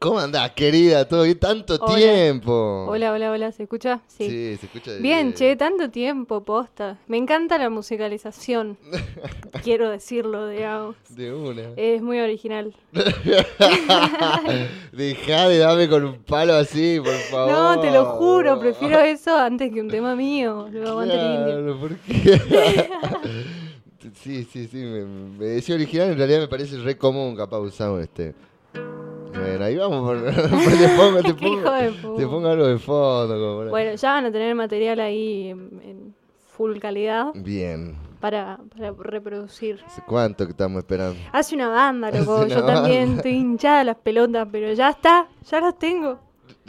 ¿Cómo andás, querida? ¿Todo bien? Tanto Hola. tiempo. Hola, hola, hola, ¿se escucha? Sí. Sí, se escucha de- Bien, che, tanto tiempo, posta. Me encanta la musicalización. Quiero decirlo, digamos. De una. Es muy original. Dejá de darme con un palo así, por favor. No, te lo juro, prefiero eso antes que un tema mío. Lo aguanta el indio. Claro, ¿por qué? sí, sí, sí. Me, me decía original, en realidad me parece re común capaz usamos este. Bueno, ahí vamos. Por, te pongo, te pongo, te puta. pongo algo de fondo. Bueno, ya van a tener material ahí en, en full calidad Bien. para, para reproducir. ¿Hace ¿Cuánto que estamos esperando? Hace una banda, loco. Una Yo también estoy hinchada las pelotas, pero ya está, ya las tengo.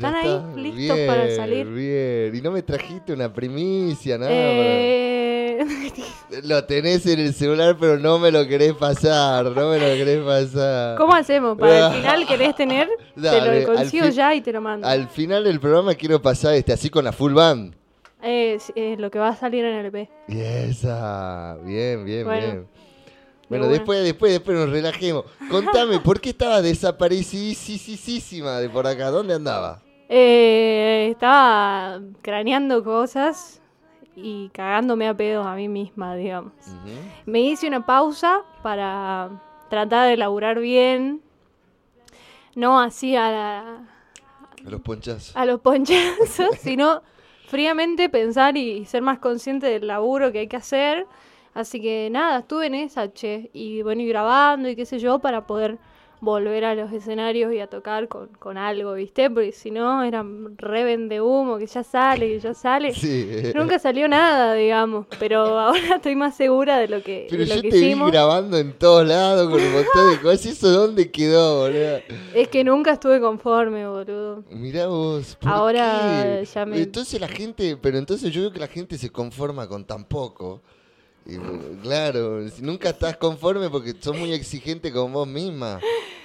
Están ahí, está. listos Bien, para salir. Bien. Y no me trajiste una primicia, nada. Eh, para- Lo tenés en el celular, pero no me lo querés pasar. No me lo querés pasar. ¿Cómo hacemos? Para el final querés tener, te lo consigo fin- ya y te lo mando. Al final del programa quiero pasar este así con la full band. Es, es lo que va a salir en el EP. Y esa. Bien, bien, Bueno, bien. Bueno, después, después, después nos relajemos. Contame, ¿por qué estabas desaparecidísima de por acá? ¿Dónde andaba? Eh, estaba craneando cosas y cagándome a pedos a mí misma, digamos. Me hice una pausa para tratar de laburar bien. No así a, la- A los ponchazos. a los ponchazos, sino fríamente pensar y ser más consciente del laburo que hay que hacer. Así que nada, estuve en esa, che. Y bueno, y grabando y qué sé yo, para poder volver a los escenarios y a tocar con, con algo, ¿viste? Porque si no, era re vende humo, que ya sale, que ya sale. Sí. Nunca salió nada, digamos. Pero ahora estoy más segura de lo que, Pero de lo yo que te hicimos. vi grabando en todos lados con un montón de cosas. ¿Y eso dónde quedó, boludo? Es que nunca estuve conforme, boludo. Mirá vos. ¿por Ahora qué? ya me- Entonces la gente, pero entonces yo veo que la gente se conforma con tan poco. Y, claro, si nunca estás conforme porque sos muy exigente con vos misma.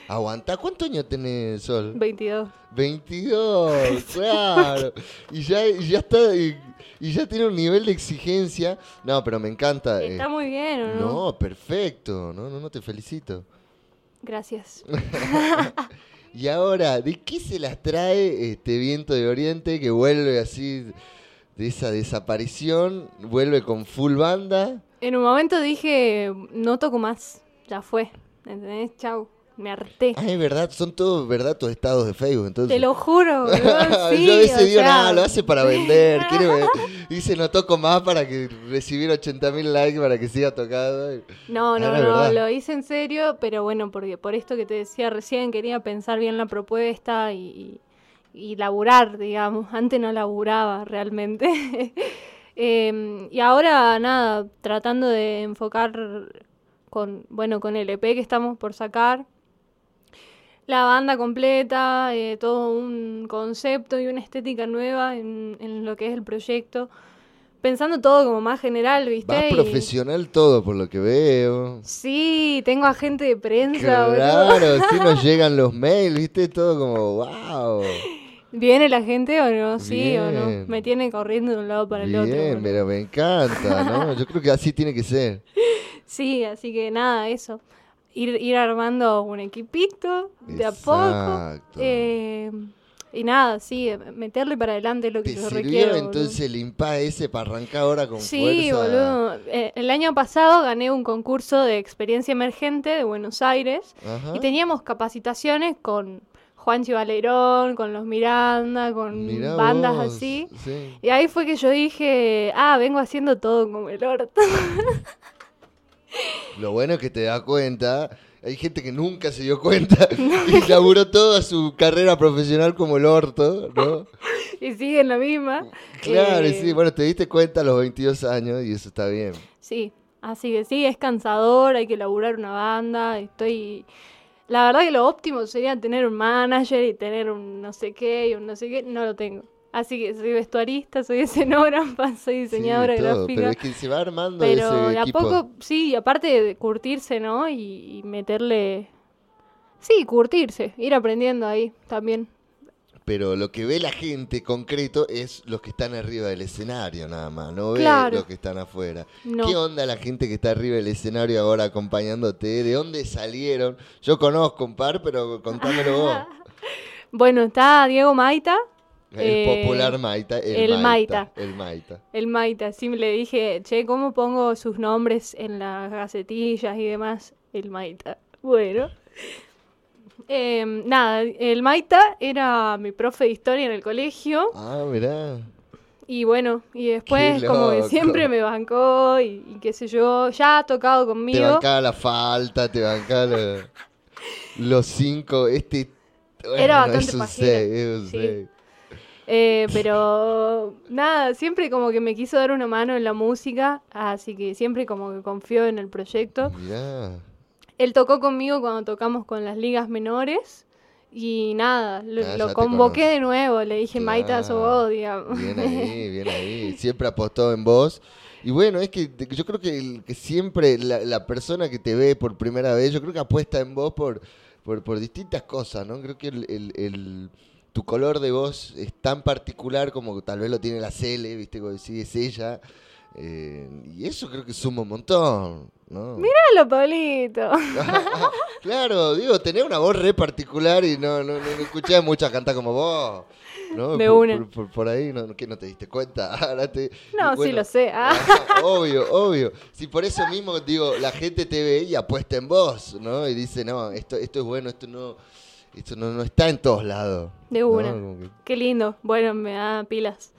Aguantá. ¿Cuántos años tenés, Sol? 22. 22, claro. Y ya, ya está, y, y ya tiene un nivel de exigencia. No, pero me encanta. eh, Está muy bien, ¿o no? no, perfecto. No, no, no, te felicito. Gracias. Y ahora, ¿de qué se las trae este viento de Oriente que vuelve así de esa desaparición? Vuelve con full banda. En un momento dije, no toco más, ya fue, ¿entendés? Chau, me harté. Ah, es verdad, son todos, ¿verdad? Tus estados de Facebook, entonces. Te lo juro, sí, Yo a veces digo, sea, nada, lo hace para vender. Quiere ver- Dice, no toco más para que recibir 80 mil likes para que siga tocando. No, no, es no, verdad. lo hice en serio, pero bueno, porque por esto que te decía recién, quería pensar bien la propuesta y, y laburar, digamos. Antes no laburaba realmente. Em, y ahora, nada, tratando de enfocar con, bueno, con el EP que estamos por sacar. La banda completa, eh, todo un concepto y una estética nueva en, en lo que es el proyecto. Pensando todo como más general, ¿viste? Y- profesional todo por lo que veo. Sí, tengo agente de prensa, boludo. Claro, sí nos llegan los mails, viste, todo como, wow. ¿Viene la gente o no? Sí o no. Bien. Me tiene corriendo de un lado para el otro. Bien, pero me encanta, ¿no? Yo creo que así tiene que ser. Sí, así que nada, eso. Ir, ir armando un equipito de a poco. Exacto. eh, y nada, sí, meterle para adelante lo que ¿Te yo sirvió requiero. boludo. entonces el impa ese para arrancar ahora con Sí, fuerza? boludo. Eh, el año pasado gané un concurso de experiencia emergente de Buenos Aires. Ajá. Y teníamos capacitaciones con Juanchi Valerón, con los Miranda, con Mirá bandas vos, así. sí. Y ahí fue que yo dije, ah, vengo haciendo todo como el orto. Lo bueno es que te das cuenta. Hay gente que nunca se dio cuenta y laburó toda su carrera profesional como el orto, ¿no? y sigue en la misma. Claro, Eh, sí, bueno, te diste cuenta a los 22 años y eso está bien. Sí, así que sí, es cansador, hay que laburar una banda, estoy... La verdad que lo óptimo sería tener un manager y tener un no sé qué y un no sé qué, no lo tengo. Así que soy vestuarista, soy escenógrafa, soy diseñadora Sí, todo, gráfica. Pero es que se va armando Pero ese a equipo. poco, sí, y aparte de curtirse, ¿no? Y, y meterle... Sí, curtirse, ir aprendiendo ahí también. Pero lo que ve la gente concreto es los que están arriba del escenario nada más, no ve los que están afuera. No. ¿Qué onda la gente que está arriba del escenario ahora acompañándote? ¿De dónde salieron? Yo conozco un par, pero contámelo vos. Bueno, está Diego Maita. El Eh, popular Maita. El, el Maita. Maita. El Maita. El Maita, sí, le dije, che, ¿cómo pongo sus nombres en las gacetillas y demás? El Maita. Bueno. Em, nada, el Maita era mi profe de historia en el colegio. Ah, mirá. Y bueno, y después como que siempre me bancó y, y qué sé yo, ya ha tocado Te conmigo. bancaba la falta, te bancaba lo- los cinco. Este. Era bastante es un pajero, seis, es un sí. seis. Eh, pero nada, siempre como que me quiso dar una mano en la música, así que siempre como que confió en el proyecto. Mirá. Él tocó conmigo cuando tocamos con las ligas menores y nada, lo, Ah, lo convoqué de nuevo, le dije, Maita, Claro. vos, digamos. Bien ahí, bien ahí. Siempre apostó en vos. Y bueno, es que yo creo que, el- que siempre la, la persona que te ve por primera vez, yo creo que apuesta en vos por, por, por distintas cosas, ¿no? Creo que el, el- el- tu color de voz es tan particular como tal vez lo tiene la Cele, ¿viste? Como decís, es ella. Eh, y eso creo que suma un montón, ¿no? Míralo, Pablito. claro, digo, tenés una voz re particular y no, no, no, no escuché a muchas cantar como vos. ¿no? De por, una. Por, por- por ahí, ¿no? ¿qué no te diste cuenta? Ahora te- No, sí lo sé. Ah. obvio, obvio. Si por eso mismo digo, la gente te ve y apuesta en vos, ¿no? Y dice, no, esto, esto es bueno, esto no, esto no, no está en todos lados. De una. Que- Qué lindo. Bueno, me da pilas.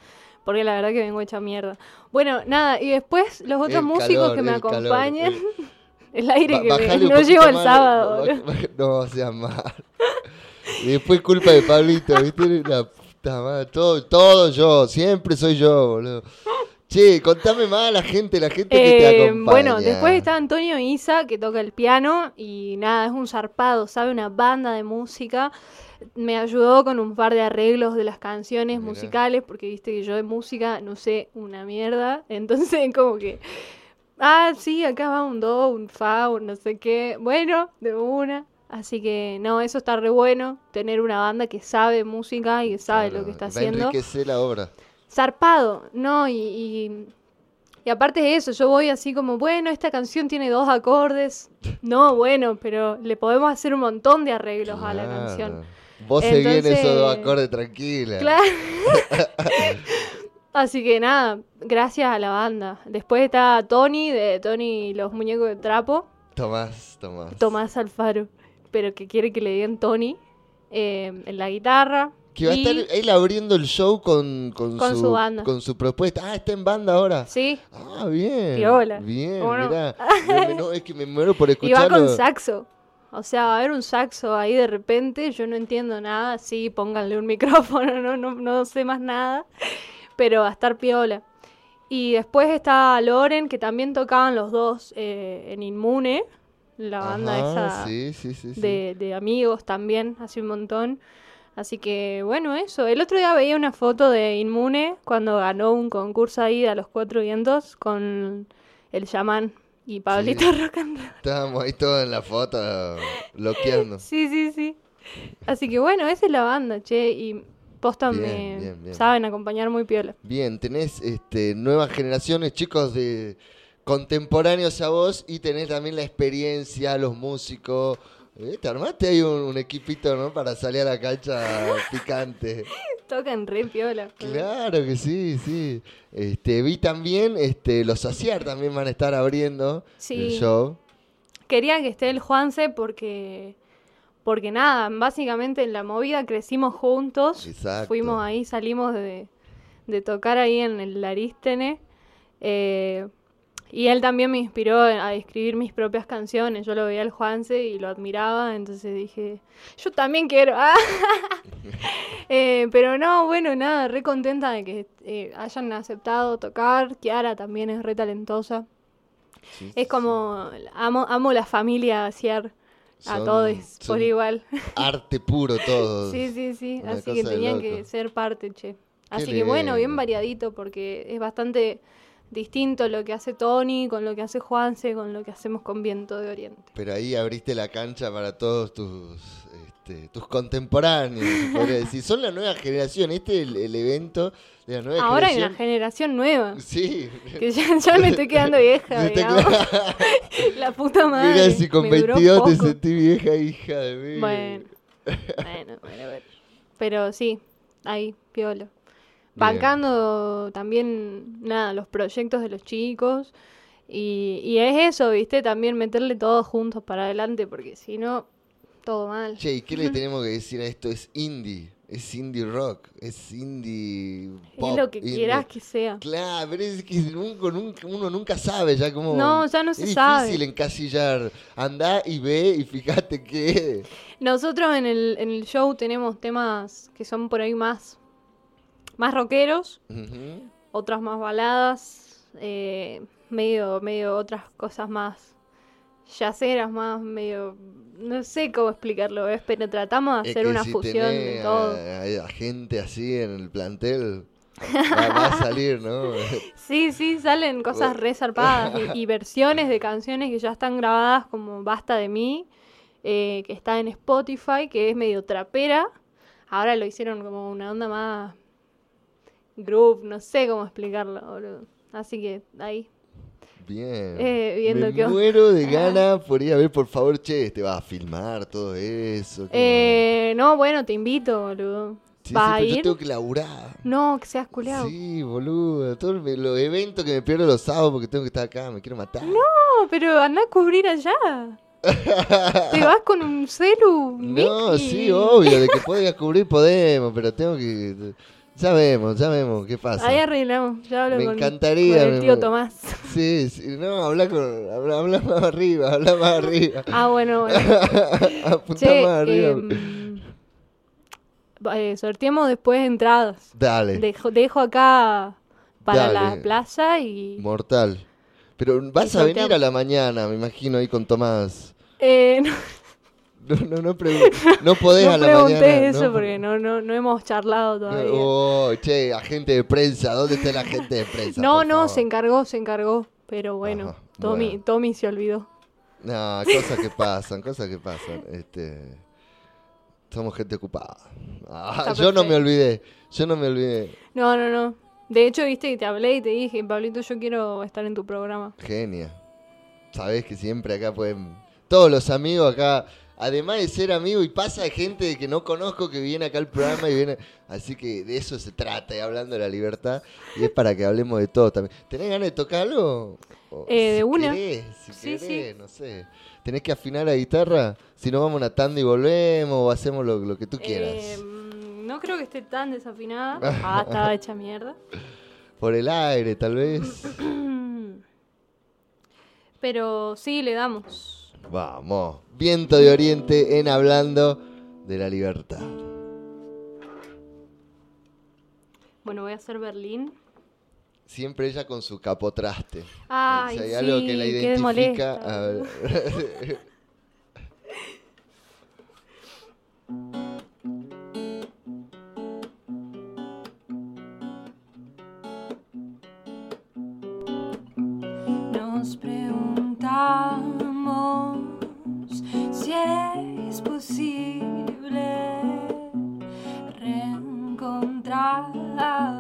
Porque la verdad que vengo hecha mierda. Bueno, nada, y después los otros El músicos calor, que me calor, acompañan. el- El aire Ba- que me, no llevo el sábado. No, seas mal. Y después culpa de Pablito, ¿viste? La puta madre. Todo, todo yo, siempre soy yo, boludo. Che, contame más a la gente, la gente que te Eh, acompaña. bueno, después está Antonio Isa, que toca el piano y nada, es un zarpado, sabe una banda de música. Me ayudó con un par de arreglos de las canciones Mirá. musicales, porque viste que yo de música no sé una mierda. Entonces, como que, ah, sí, acá va un do, un fa, un no sé qué. Bueno, de una. Así que, no, eso está re bueno, tener una banda que sabe música y que sabe Claro, lo que está haciendo. enriquecer la obra. Zarpado, ¿no? Y, y, y aparte de eso, yo voy así como, bueno, esta canción tiene dos acordes. No, bueno, pero le podemos hacer un montón de arreglos a la canción. Vos seguís en esos dos Entonces- acordes tranquila. Claro. Así que nada, gracias a la banda. Después está Tony, de Tony y los muñecos de trapo, Tomás, Tomás. Tomás Alfaro, pero que quiere que le digan Tony, eh, en la guitarra. Que va a estar él abriendo el show con, con, Con su banda. con su propuesta. Ah, está en banda ahora. Sí, Ah, bien. Piola. Bien, ¿Cómo no? mirá. Me- me- no, es que me muero por Y va escucharlo. con saxo. O sea, va a haber un saxo ahí de repente, yo no entiendo nada, sí, pónganle un micrófono, no, no, no sé más nada, pero va a estar piola. Y después está Loren, que también tocaban los dos eh, en Inmune, la banda Ajá, esa sí, sí, sí, sí. de, de amigos también, hace un montón. Así que bueno, eso. El otro día veía una foto de Inmune cuando ganó un concurso ahí de a los cuatro vientos con el chamán y Pablito Roll. Estábamos ahí todos en la foto, bloqueando. Sí, sí, sí. Así que bueno, esa es la banda, che, y posta Bien, me bien, bien. saben acompañar muy piola. Bien, tenés este, nuevas generaciones, chicos de contemporáneos a vos y tenés también la experiencia, los músicos. Eh, Te armaste ahí un, un equipito, ¿no? Para salir a la cancha picante. Tocan re piola. Claro que sí, sí. Este, vi también, este, los Saciar también van a estar abriendo Sí. el show. Quería que esté el Juanse porque porque nada, básicamente en la movida crecimos juntos. Exacto. Fuimos ahí, salimos de, de tocar ahí en el Arístene. eh, y él también me inspiró a escribir mis propias canciones. Yo lo veía al Juanse y lo admiraba, entonces dije, yo también quiero. Ah. Eh, pero no, bueno, nada, re contenta de que eh, hayan aceptado tocar. Kiara también es re talentosa. Sí, Es como, amo, amo la familia Ciar a Son- todos por igual. Arte puro todo. Sí, sí, sí. Una Así que tenían que ser parte, che. Así que bueno, bien variadito porque es bastante distinto lo que hace Tony con lo que hace Juanse, con lo que hacemos con Viento de Oriente. Pero ahí abriste la cancha para todos tus, este, tus contemporáneos, podría decir. Son la nueva generación. Este es el, el evento de la nueva Ahora hay generación. una generación nueva. Sí. Que ya, ya me estoy quedando vieja, digamos. La puta madre. Mira si con me duró 22 te sentí vieja, hija de mí. Bueno, bueno, bueno, a ver. Pero sí, ahí, piolo. Bancando también, nada, los proyectos de los chicos. Y, y es eso, ¿viste? También meterle todos juntos para adelante, porque si no, todo mal. Che, ¿y qué le tenemos que decir a esto? Es indie. Es indie rock, es indie pop. es lo que indie- quieras que sea. Claro, pero es que uno nunca, uno nunca sabe ya cómo... No, ya no se es sabe. difícil encasillar. Andá y ve y fíjate qué. Nosotros en el, en el show tenemos temas que son por ahí más, más rockeros, otras más baladas, eh, medio, medio otras cosas más yaceras, más medio... No sé cómo explicarlo, ¿ves? pero tratamos de Es hacer que una si fusión de todo. A gente así en el plantel, va, va a salir, ¿no? Sí, sí, salen cosas re zarpadas y, y versiones de canciones que ya están grabadas como Basta de mí, eh, que está en Spotify, que es medio trapera. Ahora lo hicieron como una onda más groove, no sé cómo explicarlo, boludo. Así que ahí. Bien. Eh, viendo Me onda. muero de ganas por ir a ver, por favor, che, te vas a filmar todo eso. ¿qué Eh, no, bueno, te invito, boludo. Sí, ¿Vas sí, a pero yo ir? tengo que laburar. No, que seas culeado. Sí, boludo. Todos los eventos que me pierdo los sábados porque tengo que estar acá, me quiero matar. No, pero anda a cubrir allá. Te vas con un celu. No, sí, obvio, de que podés cubrir podemos, pero tengo que... Ya vemos, ya vemos qué pasa. Ahí arreglamos. Ya hablo Me con, encantaría, con el me- tío Tomás. Sí, sí, no, habla, con, habla, habla más arriba, habla más arriba. Ah, bueno, bueno. Che, más arriba. em, eh, sorteemos después entradas. Dale, Dejo, dejo acá para la plaza y... mortal. Pero vas Y a venir a la mañana, me imagino, ahí con Tomás. Eh, no No, no, no, no podés no a la pregunté mañana. eso ¿no? porque no, no, no hemos charlado todavía. Oh, che, agente de prensa, ¿dónde está el agente de prensa? no, no, favor? se encargó, se encargó. Pero bueno, Ajá, Tommy, bueno. Tommy se olvidó. No, cosas que pasan, cosas que pasan. Este, somos gente ocupada. Ah, yo no me olvidé, yo no me olvidé. No, no, no. De hecho, viste que te hablé y te dije, Pablito, yo quiero estar en tu programa. Genia. Sabés que siempre acá pueden. Todos los amigos acá. Además de ser amigo y pasa de gente que no conozco que viene acá al programa y viene. Así que de eso se trata, y hablando de la libertad. Y es para que hablemos de todo también. ¿Tenés ganas de tocar algo? O Eh, de si una. querés, si Sí, sí. querés, no sé. ¿Tenés que afinar la guitarra? Si no, vamos a una tanda y volvemos o hacemos lo, lo que tú quieras. Eh, mm, no creo que esté tan desafinada. Ah, estaba hecha mierda. Por el aire, tal vez. Pero sí, le damos. Vamos. Viento de Oriente en hablando de la libertad. Bueno, voy a hacer Berlín. Siempre ella con su capotraste. Ay, si hay sí, algo que la identifica. posible reencontrarnos.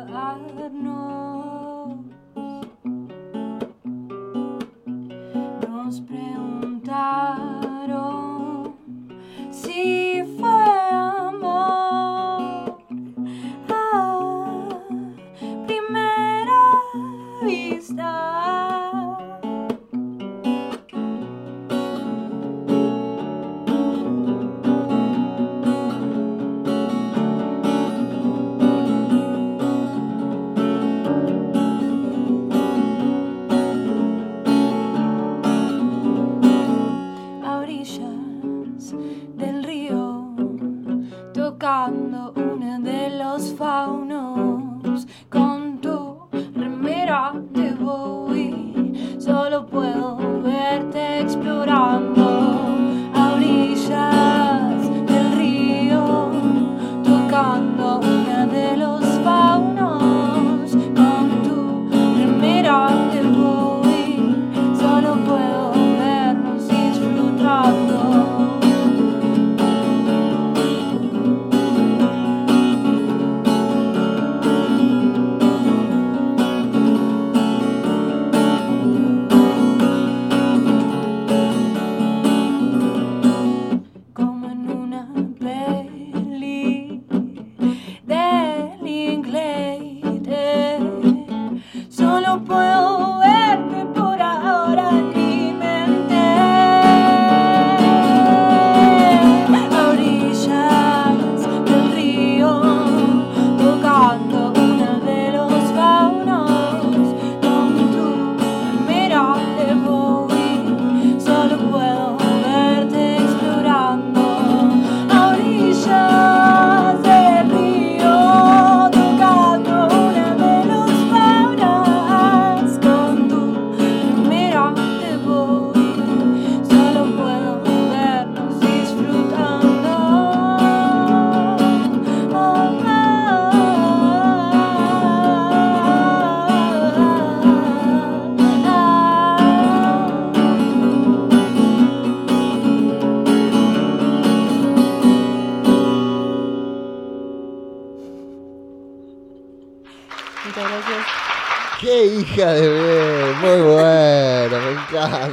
Me encanta.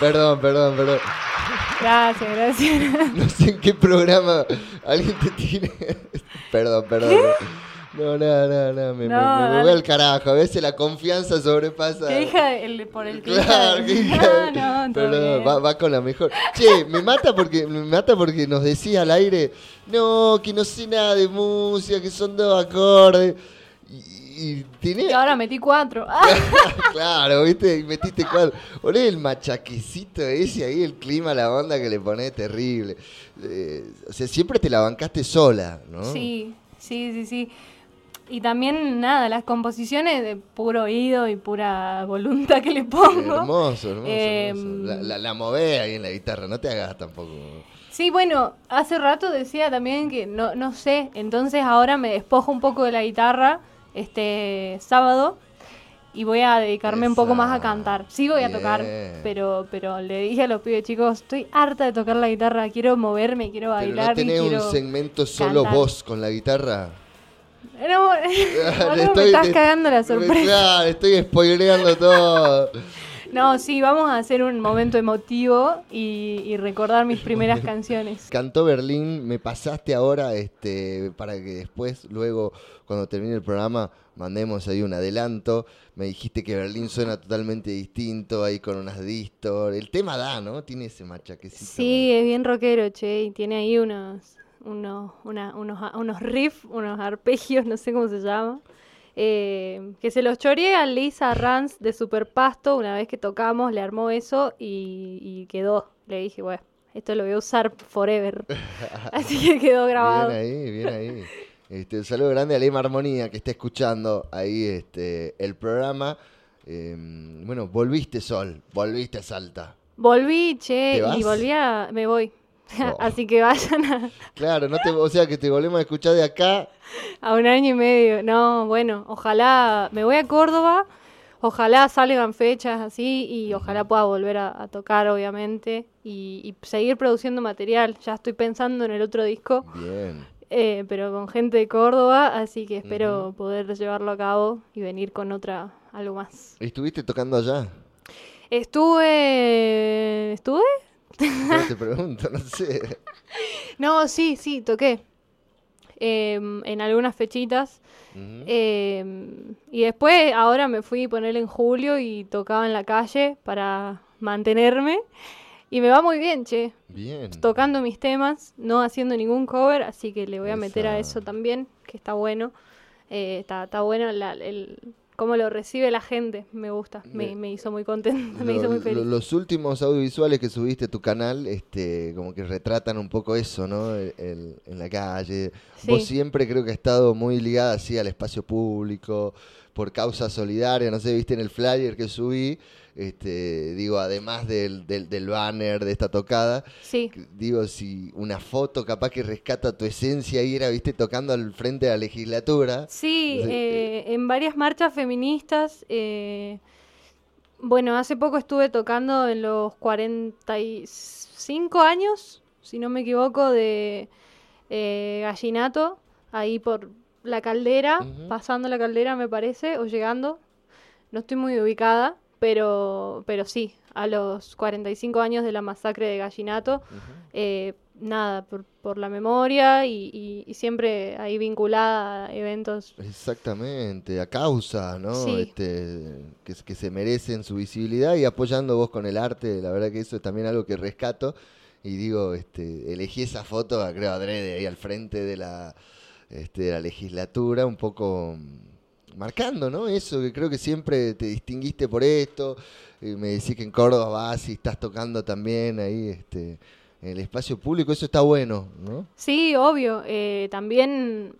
Perdón, perdón, perdón. Gracias, gracias. No sé en qué programa alguien te tiene. perdón, perdón. No, no, no, no, me, No, voy al carajo. A veces la confianza sobrepasa. ¿Qué hija el, por el que Claro, qué hija No, no, va, va con la mejor. Che, me mata porque me mata porque nos decía al aire, no, que no sé nada de música, que son dos acordes. Y, y tenía- Y ahora metí cuatro. Claro, viste, y metiste cuatro. Olé el machaquecito ese ahí, el clima, la onda que le ponés terrible. Eh, o sea, siempre te la bancaste sola, ¿no? Sí, sí, sí, sí. Y también, nada, las composiciones de puro oído y pura voluntad que le pongo. Hermoso, hermoso. Em, hermoso. La, la, la movés ahí en la guitarra, no te hagas tampoco. Sí, bueno, hace rato decía también que no, no sé, entonces ahora me despojo un poco de la guitarra este sábado y voy a dedicarme un poco más a cantar. Sí voy a tocar, pero pero le dije a los pibes, chicos, estoy harta de tocar la guitarra, quiero moverme, quiero Pero bailar no y tenés quiero... un segmento solo cantar. vos con la guitarra. No, boludo, me estás cagando la sorpresa. Claro, estoy spoileando todo. No, sí, vamos a hacer un momento emotivo y, y recordar mis primeras canciones. Cantó Berlín, me pasaste ahora este para que después, luego, cuando termine el programa, mandemos ahí un adelanto. Me dijiste que Berlín suena totalmente distinto, ahí con unas distor. El tema da, ¿no? Tiene ese machaquecito. Sí, es bien rockero, che, y tiene ahí unos, unos, una- unos, unos riffs, unos arpegios, no sé cómo se llama. Eh, que se los choreé a Lisa Ranz de Superpasto una vez que tocamos, le armó eso y, y quedó. Le dije, bueno, esto lo voy a usar forever. Así que quedó grabado. Bien ahí, bien ahí. Este, un saludo grande a Lema Armonía que está escuchando ahí este, el programa. Eh, bueno, volviste Sol, volviste Salta. Volví, che, y volví a... Me voy. Oh. Así que vayan a, Claro, no te, o sea que te volvemos a escuchar de acá. a un año y medio. No, bueno, ojalá me voy a Córdoba, ojalá salgan fechas así y ojalá pueda volver a, a tocar, obviamente, y, y seguir produciendo material. Ya estoy pensando en el otro disco, Bien. eh, pero con gente de Córdoba, así que espero poder llevarlo a cabo y venir con otra, algo más. ¿Estuviste tocando allá? Estuve... ¿Estuve? No te pregunto, no sé. No, sí, sí, toqué. Em, en algunas fechitas. Em, y después, ahora me fui a poner en julio y tocaba en la calle para mantenerme. Y me va muy bien, che. Bien. Tocando mis temas, no haciendo ningún cover, así que le voy a meter a eso también, que está bueno. Eh, está, está bueno la- el, cómo lo recibe la gente, me gusta. Me, Me- hizo muy contenta, me hizo muy feliz. los últimos audiovisuales que subiste a tu canal, este, como que retratan un poco eso, ¿no? El- el- en la calle. Vos Sí. siempre creo que has estado muy ligada así al espacio público, por causa solidaria, no sé, viste en el flyer que subí, este, digo, además del, del, del banner de esta tocada, Sí. digo, si una foto capaz que rescata tu esencia y era, viste, tocando al frente de la legislatura. Sí, Sí, eh, en varias marchas feministas. eh, bueno, hace poco estuve tocando en los 45 años, si no me equivoco, de eh, Gallinato, ahí por la caldera, pasando la caldera me parece, o llegando. No estoy muy ubicada, pero, pero sí, a los 45 años de la masacre de Gallinato. eh, nada, por, por la memoria y, y- y siempre ahí vinculada a eventos. Exactamente, a causa, ¿no? Sí. Este, que, que se merecen su visibilidad y apoyando vos con el arte, la verdad que eso es también algo que rescato. Y digo, este, elegí esa foto, creo, adrede, ahí al frente de la, este, de la legislatura, un poco mm, marcando, ¿no? Eso, que creo que siempre te distinguiste por esto. Y me decís que en Córdoba vas y estás tocando también ahí, este, en el espacio público, eso está bueno, ¿no? Sí, obvio. eh, también,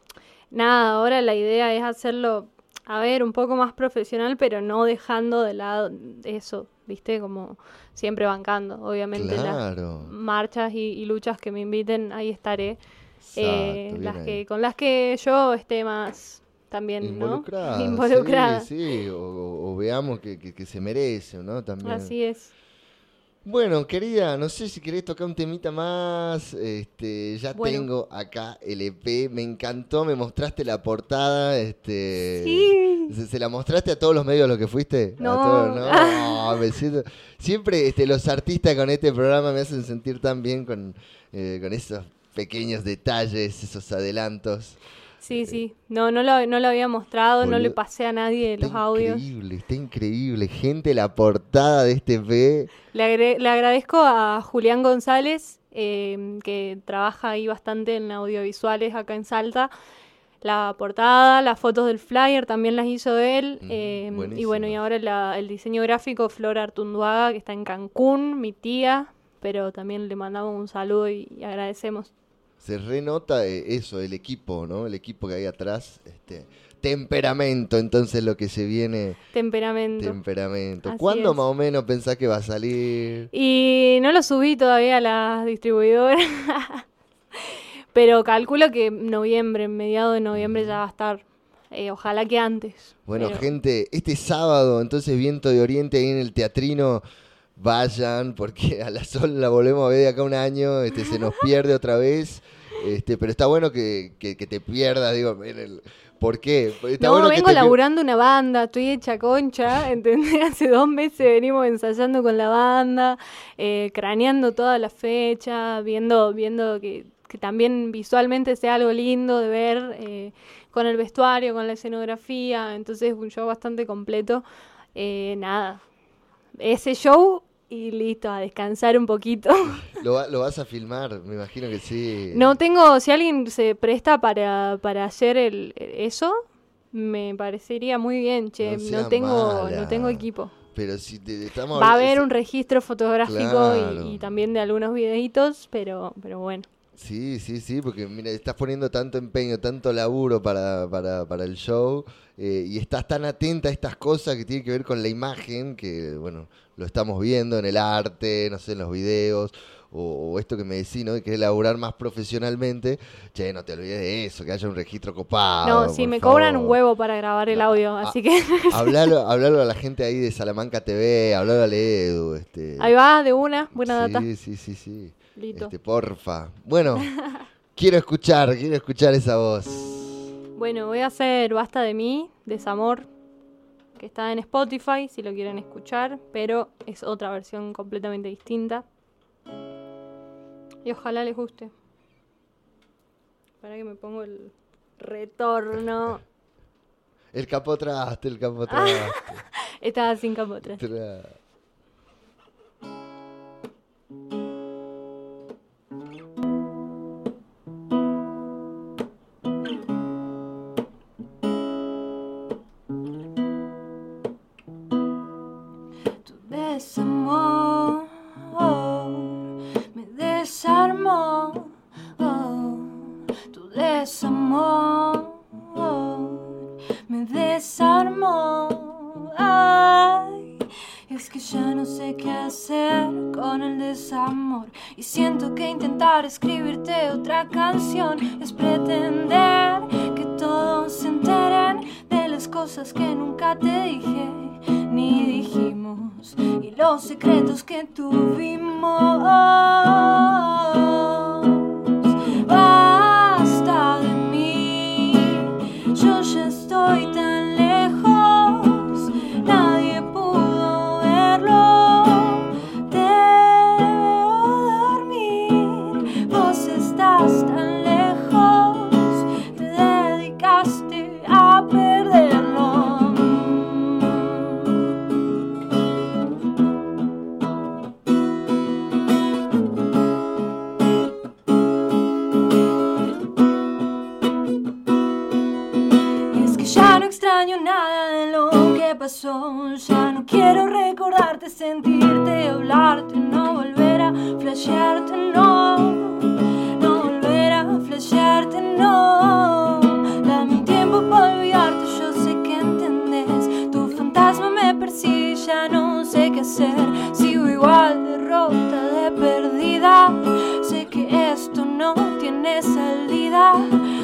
nada, ahora la idea es hacerlo, a ver, un poco más profesional, pero no dejando de lado eso, ¿viste? Como siempre bancando, obviamente, las Claro. marchas y, y luchas que me inviten, ahí estaré. Exacto, eh, las que, con las que yo esté más también, ¿no? Involucrada. Involucrada. Sí, sí, o, veamos que, que- que se merece, ¿no? También. Así es. Bueno, querida, no sé si querés tocar un temita más. Este, ya Bueno. tengo acá el EP, me encantó, me mostraste la portada, este. Sí. ¿Se, se la mostraste a todos los medios a los que fuiste? A No. todos, no, me siento- Siempre este, los artistas con este programa me hacen sentir tan bien con, eh, con esos pequeños detalles, esos adelantos. Sí, sí. No, no lo, no lo había mostrado, no le pasé a nadie Está los audios. increíble, está increíble. Gente, la portada de este P. Le, le agradezco a Julián González, eh, que trabaja ahí bastante en audiovisuales acá en Salta. La portada, las fotos del flyer también las hizo él. Eh, y bueno, y ahora la- el diseño gráfico Flora Artunduaga, que está en Cancún, mi tía. Pero también le mandamos un saludo y agradecemos. Se renota eh, eso, el equipo, ¿no? El equipo que hay atrás. Este, temperamento, entonces lo que se viene, Temperamento. temperamento. Así ¿Cuándo es. más o menos pensás que va a salir? Y no lo subí todavía a las distribuidoras. Pero calculo que en noviembre, en mediados de noviembre ya va a estar. Eh, ojalá que antes. Bueno, pero- gente, este sábado, entonces Viento de Oriente ahí en el teatrino, vayan, porque a la Sol la volvemos a ver de acá un año, este, se nos pierde otra vez, este, pero está bueno que, que- que te pierdas, digo, en el- ¿por qué? Está No, bueno que vengo te laburando una banda, estoy hecha concha, ¿entendés? Hace dos meses venimos ensayando con la banda, eh, craneando toda la fecha, viendo, viendo que, que también visualmente sea algo lindo de ver, eh, con el vestuario, con la escenografía, entonces es un show bastante completo. Eh, nada, ese show y listo, a descansar un poquito. Lo, va- lo vas a filmar, me imagino que sí. No tengo, si alguien se presta para, para hacer el, eso, me parecería muy bien, che. No tengo, mala. no tengo equipo. Pero si te, estamos Va a haber un registro fotográfico Claro. y, y también de algunos videitos, pero, pero bueno. Sí, sí, sí, porque mira, estás poniendo tanto empeño, tanto laburo para, para, para el show eh, y estás tan atenta a estas cosas que tienen que ver con la imagen, que bueno, lo estamos viendo en el arte, no sé, en los videos, o, o esto que me decís, ¿no? De querer laburar más profesionalmente. Che, no te olvides de eso, que haya un registro copado. no, sí, por me cobran un huevo para grabar el No, audio, así que Hablalo, hablalo a la gente ahí de Salamanca TV, hablalo a Edu. Este, ahí va, de una, buena sí, data. Sí, sí, sí. Listo. Este, porfa. Bueno, quiero escuchar, quiero escuchar esa voz. Bueno, voy a hacer Basta de mí, Desamor, que está en Spotify si lo quieren escuchar, pero es otra versión completamente distinta. Y ojalá les guste. Para que me pongo el retorno. El capotraste, el capotraste. Estaba sin capo atrás. Tra- Tu desamor me desarmó. Es que ya no sé qué hacer con el desamor. Y siento que intentar escribirte otra canción es pretender que todos se enteren de las cosas que nunca te dije ni dijimos y los secretos que tuvimos. Pasó. Ya no quiero recordarte, sentirte, hablarte, no volver a flashearte, no. No volver a flashearte, no. Dame un tiempo para olvidarte, yo sé que entendés. Tu fantasma me persigue, ya no sé qué hacer. Tiene salida.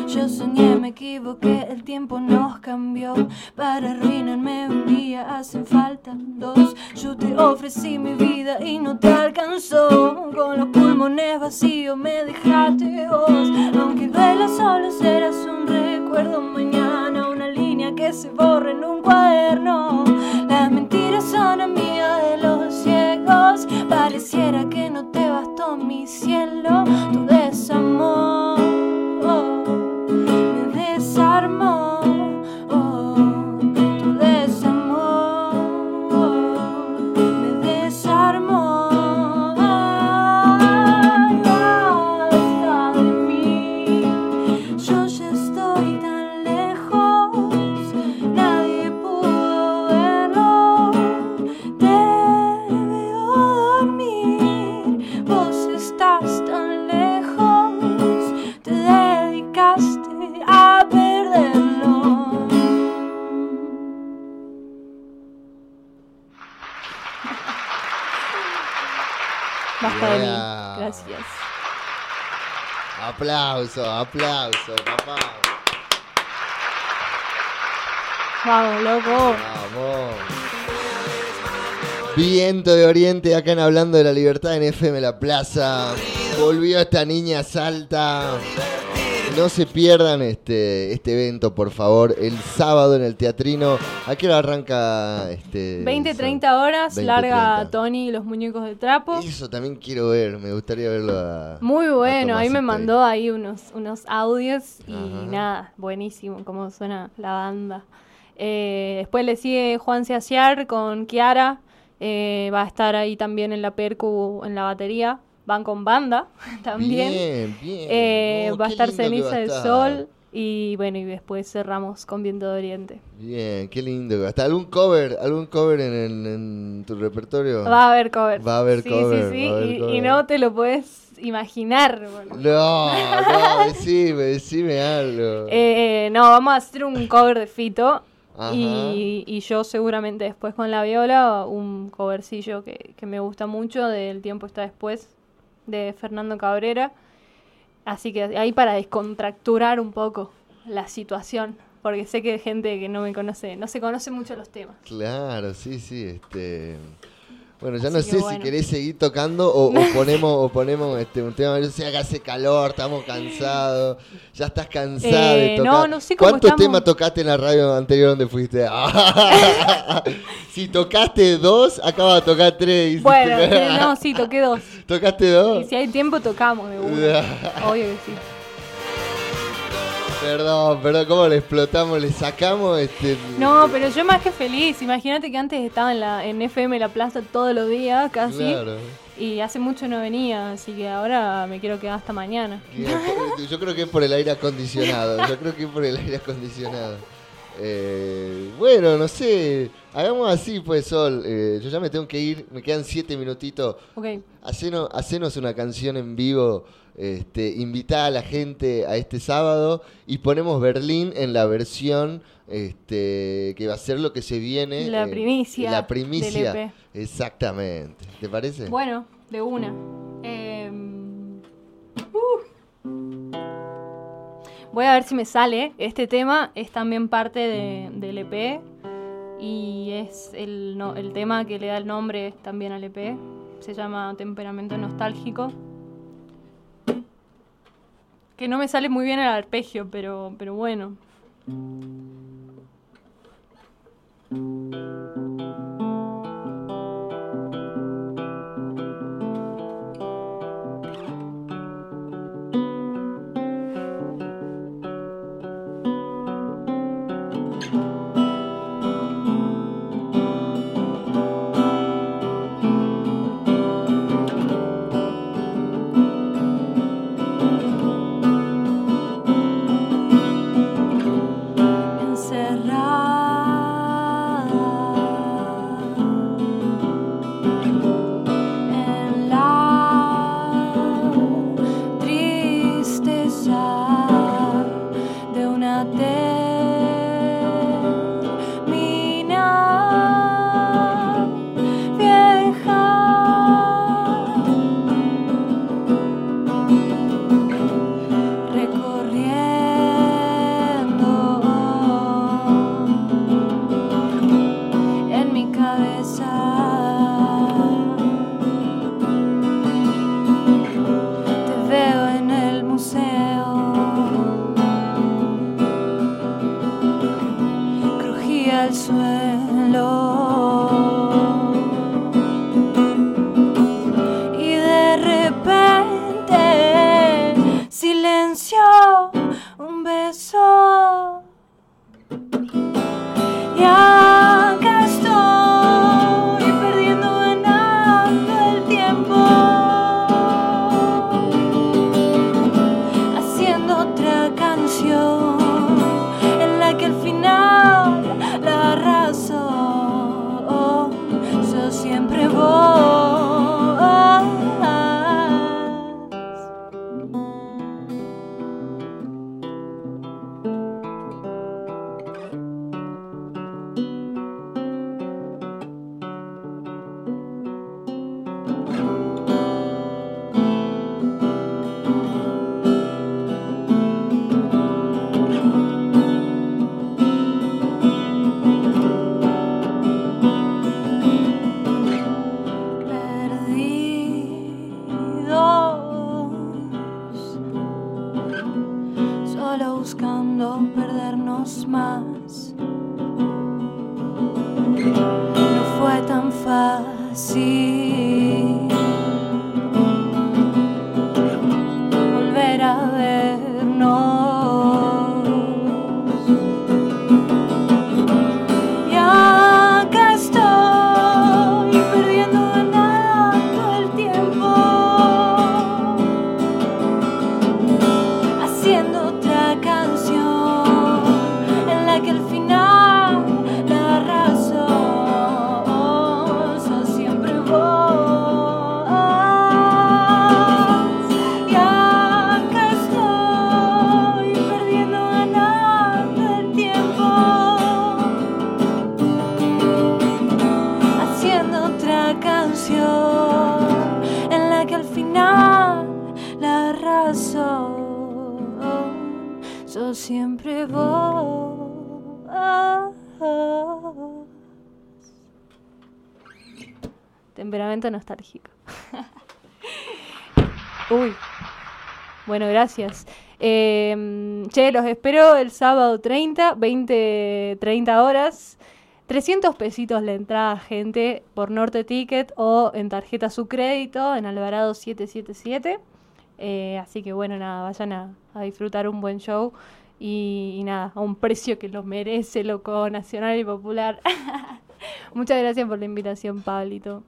Yo soñé, me equivoqué, el tiempo nos cambió. Para arruinarme un día hacen falta dos. Yo te ofrecí mi vida y no te alcanzó. Con los pulmones vacíos me dejaste vos. Aunque duela solo serás un recuerdo mañana. Una línea que se borra en un cuaderno. Las mentiras son amigas de los Pareciera que no te bastó mi cielo, tu desamor. Aplauso, aplauso, papá. Vamos, loco. Vamos. Viento de Oriente, acá en Hablando de la Libertad en FM La Plaza. Volvió esta niña salta. No se pierdan este, este evento, por favor. El sábado en el teatrino. ¿A qué hora arranca este? 20, eso? 30 horas, 20, larga 30. Tony y los muñecos de trapo. Eso también quiero ver. Me gustaría verlo a. Muy a bueno, ahí me Tomasito mandó ahí unos, unos audios y Ajá. nada, buenísimo cómo suena la banda. Eh, después le sigue Juan Seaciar con Kiara, eh, va a estar ahí también en la percu, en la batería, van con banda también. Bien, bien. Eh, Oh, va a estar Ceniza del. Sol y bueno, y después cerramos con Viento de Oriente. Bien, qué lindo. ¿Hasta algún cover, algún cover en, en- en tu repertorio? Va a haber cover. Va a haber sí, cover, Sí, sí, haber y, no te lo puedes imaginar. boludo. No, no, decime, decime algo. Eh, no, vamos a hacer un cover de Fito. Y yo seguramente después con la viola un covercillo que, que me gusta mucho del tiempo está después de Fernando Cabrera. Así que ahí para descontracturar un poco la situación, porque sé que hay gente que no me conoce, no se conoce mucho los temas. Claro, sí, sí, este... Bueno, ya Así no que sé si querés seguir tocando o, o ponemos o ponemos este un tema, yo sé que hace calor, estamos cansados, ya estás cansada de Eh, tocar. no, no sé cómo ¿Cuántos estamos. temas tocaste en la radio anterior donde fuiste? si tocaste dos, acabas de tocar tres. Bueno, no, sí, toqué dos. ¿Tocaste dos? Y si hay tiempo tocamos de una. Obvio que sí. Perdón, perdón, ¿cómo le explotamos? ¿Le sacamos este...? No, pero yo más que feliz. Imagínate que antes estaba en, la, en FM La Plaza todos los días, casi. Claro. Y hace mucho no venía, así que ahora me quiero quedar hasta mañana. Yo creo que es por el aire acondicionado. Yo creo que es por el aire acondicionado. Eh, bueno, no sé. Hagamos así, pues, Sol. Eh, yo ya me tengo que ir. Me quedan siete minutitos. Ok. Hacenos, hacenos una canción en vivo. Este, invitá a la gente a este sábado y ponemos Berlín en la versión este, que va a ser lo que se viene. La eh, primicia La primicia. del EP. Exactamente. ¿Te parece? Bueno, de una. Em, uh. Voy a ver si me sale. Este tema es también parte de- del EP y es el, no- el tema que le da el nombre también al EP. Se llama Temperamento Nostálgico. Que no me sale muy bien el arpegio, pero, pero bueno. Más. Nostálgico. Uy. Bueno, gracias. Eh, che, los espero el sábado 30, 20, 30 horas. 300 pesitos la entrada, gente, por Norte Ticket o en tarjeta su crédito en Alvarado 777. Eh, así que bueno, nada, vayan a, disfrutar un buen show y, y nada, a un precio que lo merece, loco, nacional y popular. Muchas gracias por la invitación, Pablito.